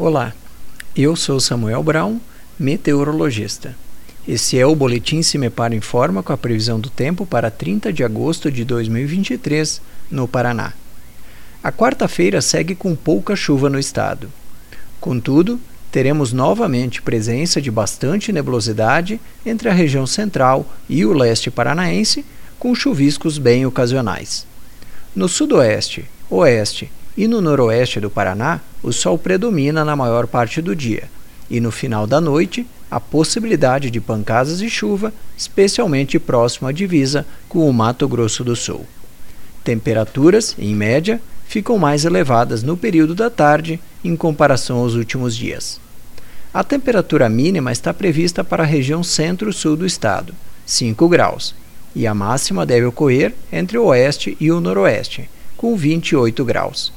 Olá, eu sou Samuel Brown, meteorologista. Esse é o Boletim Cimepar Informa com a previsão do tempo para 30 de agosto de 2023, no Paraná. A quarta-feira segue com pouca chuva no estado. Contudo, teremos novamente presença de bastante nebulosidade entre a região central e o leste paranaense, com chuviscos bem ocasionais. No sudoeste, oeste e no noroeste do Paraná, o sol predomina na maior parte do dia, e no final da noite, a possibilidade de pancadas de chuva, especialmente próximo à divisa com o Mato Grosso do Sul. Temperaturas, em média, ficam mais elevadas no período da tarde em comparação aos últimos dias. A temperatura mínima está prevista para a região centro-sul do estado, 5 graus, e a máxima deve ocorrer entre o oeste e o noroeste, com 28 graus.